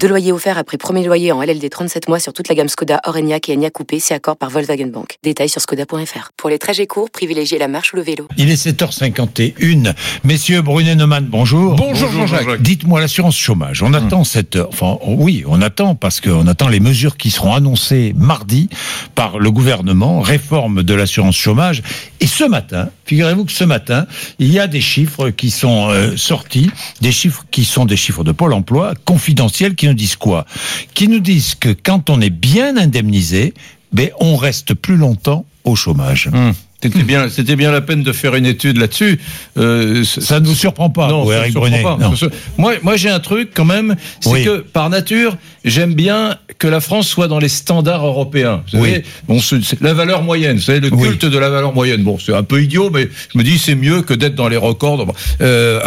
Deux loyers offerts après premier loyer en LLD 37 mois sur toute la gamme Skoda, Orenia et Enya Coupé, c'est accord par Volkswagen Bank. Détails sur skoda.fr. Pour les trajets courts, privilégiez la marche ou le vélo. Il est 7h51. Messieurs Brunet Neumann, bonjour. Bonjour, Jean-Jacques. Dites-moi l'assurance chômage. On attend cette, enfin, oui, on attend parce qu'on attend les mesures qui seront annoncées mardi par le gouvernement, réforme de l'assurance chômage. Et ce matin, figurez-vous que ce matin, il y a des chiffres qui sont euh, sortis, des chiffres qui sont des chiffres de Pôle emploi, confidentiels, qui nous disent quoi? Qui nous disent que quand on est bien indemnisé, ben, on reste plus longtemps au chômage. Hum. C'était bien, c'était bien la peine de faire une étude là-dessus. Euh, Ça ne vous surprend pas, non, ça Eric surprend Brunet pas. Non. Moi, moi, j'ai un truc quand même, c'est Oui. que par nature, j'aime bien que la France soit dans les standards européens. Vous Oui. savez, bon, c'est c'est la valeur moyenne, savez, le Oui. culte de la valeur moyenne. Bon, c'est un peu idiot, mais je me dis c'est mieux que d'être dans les records. Euh,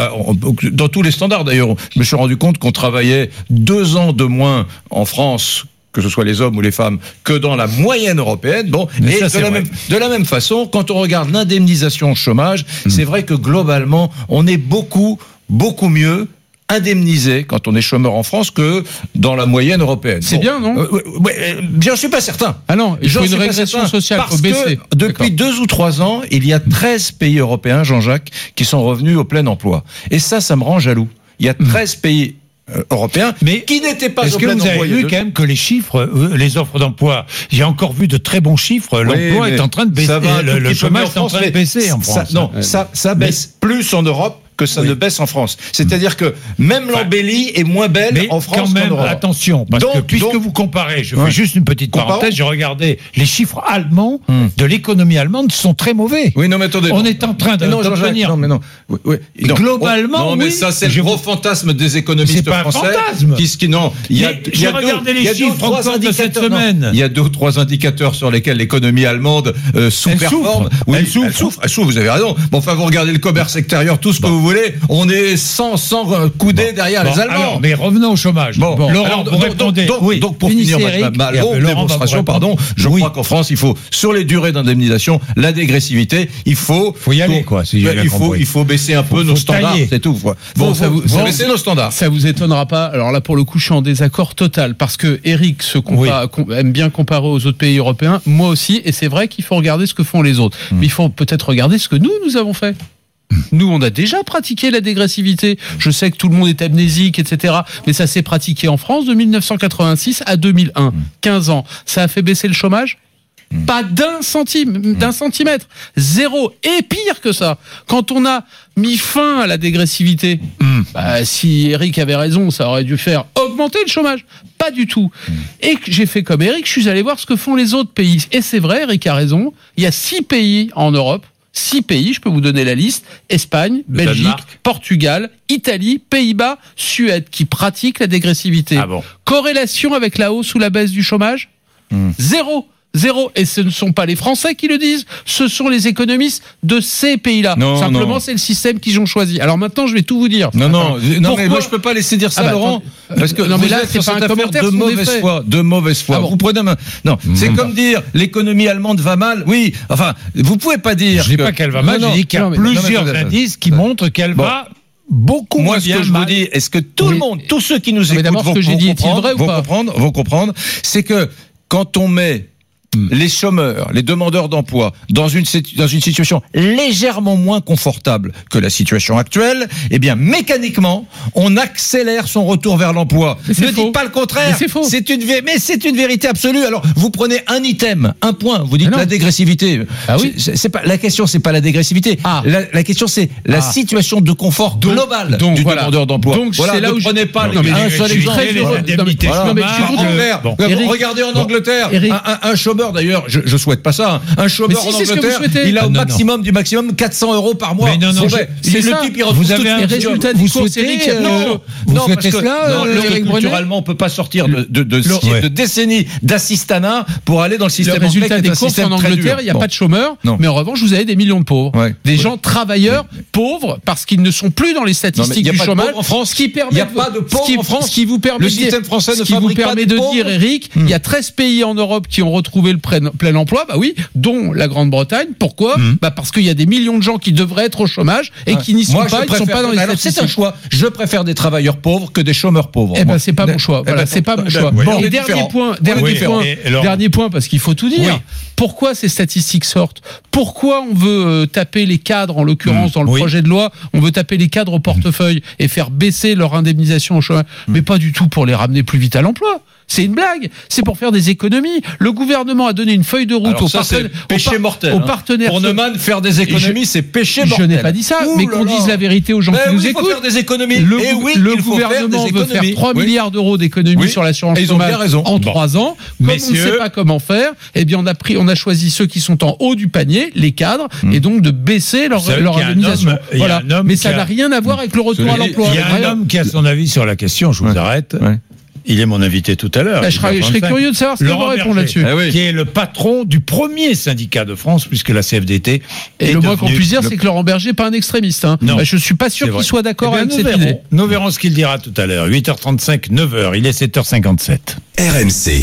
dans tous les standards d'ailleurs, je me suis rendu compte qu'on travaillait deux ans de moins en France que ce soit les hommes ou les femmes, que dans la moyenne européenne. Bon, Mais et ça, de, la même, de la même façon, quand on regarde l'indemnisation au chômage, Hmm. c'est vrai que globalement, on est beaucoup, beaucoup mieux indemnisé quand on est chômeur en France que dans la moyenne européenne. C'est bien, non euh, ouais, ouais, euh, J'en suis pas certain. Ah non, il faut une régression sociale, parce que depuis deux ou trois ans, il y a 13 pays européens, Jean-Jacques, qui sont revenus au plein emploi. Et ça, ça me rend jaloux. Il y a 13 pays euh, européens Mais qui n'étaient pas Est-ce que vous avez vu quand même que les chiffres, euh, les offres d'emploi, j'ai encore vu de très bons chiffres. L'emploi Oui, est en train de baisser. ça va un le chômage est en train de baisser en ça- France. non, ça, ça baisse plus en Europe que ça Oui. ne baisse en France. C'est-à-dire que même l'embellie est moins belle Mais en France quand même, attention, parce que Donc- puisque donc- vous comparez, je Ouais. fais juste une petite parenthèse, j'ai regardé les chiffres allemands Hmm. de l'économie allemande sont très mauvais. Oui, non, mais attendez. On non. est en train de- non. Non, mais non. Oui, oui. Non. Globalement, non, mais oui. ça, c'est le gros fantasme des économistes C'est pas un français. fantasme. Qui, qui- non, il y a, Mais il y a j'ai regardé deux- les chiffres encore de cette semaine. Il y a deux ou trois indicateurs sur lesquels l'économie allemande euh, sous-performe. souffre. Oui, Elle souffre. Elle souffre. Elle souffre. Vous avez raison. Bon, enfin, vous regardez le commerce extérieur, tout ce que vous voulez. On est sans, sans euh, couder derrière Bon, les Allemands. alors, mais revenons au chômage. Bon, Laurent, alors, donc, donc, oui. donc, pour finir ma- ma, longue démonstration, pardon, je Oui. crois qu'en France, il faut, sur les durées d'indemnisation, la dégressivité, il faut. Faut y aller, quoi, si il, faut, il faut baisser un peu nos standards, c'est tout. quoi. Bon, Bon, ça vous- baisser nos standards. Ça vous étonnera pas. Alors là, pour le coup, je suis en désaccord total parce que Eric se compa- com- aime bien comparer aux autres pays européens. Moi aussi, et c'est vrai qu'il faut regarder ce que font les autres. Hmm. Mais il faut peut-être regarder ce que nous, nous avons fait. Nous, on a déjà pratiqué la dégressivité. Je sais que tout le monde est amnésique, etc. Mais ça s'est pratiqué en France de 1986 à 2001. 15 ans. Ça a fait baisser le chômage pas d'un centime, d'un centimètre. Zéro. Et pire que ça, quand on a mis fin à la dégressivité, bah, si Eric avait raison, ça aurait dû faire augmenter le chômage. Pas du tout. Et j'ai fait comme Eric, je suis allé voir ce que font les autres pays. Et c'est vrai, Eric a raison. Il y a six pays en Europe. Six pays, je peux vous donner la liste. Espagne, Le Belgique, Danemark. Portugal, Italie, Pays-Bas, Suède, qui pratiquent la dégressivité. Ah bon. Corrélation avec la hausse ou la baisse du chômage? Zéro. Zéro. Et ce ne sont pas les Français qui le disent, ce sont les économistes de ces pays-là. Non, Simplement, c'est le système qu'ils ont choisi. Alors maintenant, je vais tout vous dire. Non, non, Attends. non, mais Pourquoi moi je peux pas laisser dire ça, Ah bah, Laurent, parce que Non, mais vous là, êtes c'est pas un commentaire, de mauvaise foi, de mauvaise foi. Ah bon Vous prenez ma... non, c'est comme dire l'économie allemande va mal. Oui, enfin, vous pouvez pas dire. Je dis que- pas qu'elle va mal, Non, je dis qu'il y a non, mais plusieurs indices qui montrent qu'elle Bon. va beaucoup Moi, moins ce que je mal. vous dis, est-ce que tout le monde, tous ceux qui nous écoutent vont, que j'ai vont dit est-il comprendre, vrai ou vont pas comprendre, vont comprendre, c'est que quand on met les chômeurs, les demandeurs d'emploi dans une dans une situation légèrement moins confortable que la situation actuelle, eh bien mécaniquement, on accélère son retour vers l'emploi. Ne faux. dites pas le contraire. Mais c'est faux. C'est une vé- mais c'est une vérité absolue. Alors vous prenez un item, un point, vous dites non. la dégressivité. Ah oui. C'est- pas la question, c'est pas la dégressivité. Ah. La, la question c'est la Ah. situation de confort global donc du voilà. demandeur d'emploi. Donc, voilà, c'est là où je- prenez pas Non, mais un je seul suis exemple. les. Regardez en. Angleterre, un chômeur chômeur d'ailleurs, je, je souhaite pas ça. hein. Un chômeur si, en Angleterre, il a Ah, au non, non. maximum du maximum 400 euros par mois. Mais non, non, C'est le type il Vous avez un résultat vous du souhaitez, euh, non. vous non, souhaitez parce que non, euh, le- culturellement, on peut pas sortir de, de, de, Ouais. de décennies d'assistanat pour aller dans le Le système résultat anglais, qui des courses en Angleterre, il n'y a Bon. pas de chômeurs, Non. mais en revanche, vous avez des millions de pauvres. Ouais. Des gens travailleurs pauvres parce qu'ils ne sont plus dans les Non, statistiques du chômage. en France. Ce qui permet Il y a pas de pauvres qui- en France. Ce qui vous permet Le système français ne ce qui vous fabrique pas de dire, Eric, il y a 13 pays en Europe qui ont retrouvé le plein, emploi, bah oui, dont la Grande-Bretagne. Pourquoi Bah parce qu'il y a des millions de gens qui devraient être au chômage et qui n'y sont Moi, pas, ils ne sont pas dans les Alors, c'est un choix. Je préfère des travailleurs pauvres que des chômeurs pauvres. Eh ben c'est pas mon choix. Eh Voilà, ben, c'est pas mon eh ben, choix. Bon, et dernier point, dernier point, dernier point parce qu'il faut tout dire. Pourquoi ces statistiques sortent? Pourquoi on veut euh, taper les cadres en l'occurrence dans le projet de loi, on veut taper les cadres au portefeuille et faire baisser leur indemnisation au chômage, mais pas du tout pour les ramener plus vite à l'emploi. C'est une blague. C'est pour faire des économies. Le gouvernement a donné une feuille de route aux, partenaires- péché mortel. aux hein. partenaires. Pour Neumann, faire des économies, c'est péché je mortel. n'ai pas dit ça, mais qu'on dise la vérité aux gens Ben qui nous écoutent. faire des économies. Le, Eh gouvernement veut faire économies. 3 Oui. milliards d'euros d'économies sur l'assurance chômage en Bon. 3 ans. Comme on ne sait pas comment faire, eh bien on a pris, on a choisi ceux qui sont en haut du panier, les cadres, Hmm. et donc de baisser leur, leur indemnisation. Voilà. Mais ça n'a rien à voir avec le retour à l'emploi. Il y a un homme qui a son avis sur la question, je vous arrête. Il est mon invité tout à l'heure. Bah, je serais, je serais 8h35. curieux de savoir ce qu'il va Laurent répondre Berger, là-dessus. Ah oui. qui est le patron du premier syndicat de France, puisque la CFDT Et est le moins qu'on puisse dire, le- c'est que Laurent Berger n'est pas un extrémiste. Hein. Non. Bah, je suis pas sûr qu'il soit d'accord Eh avec nous cette verrons. idée. Nous verrons ce qu'il dira tout à l'heure. 8h35, 9h. Il est 7h57. RMC.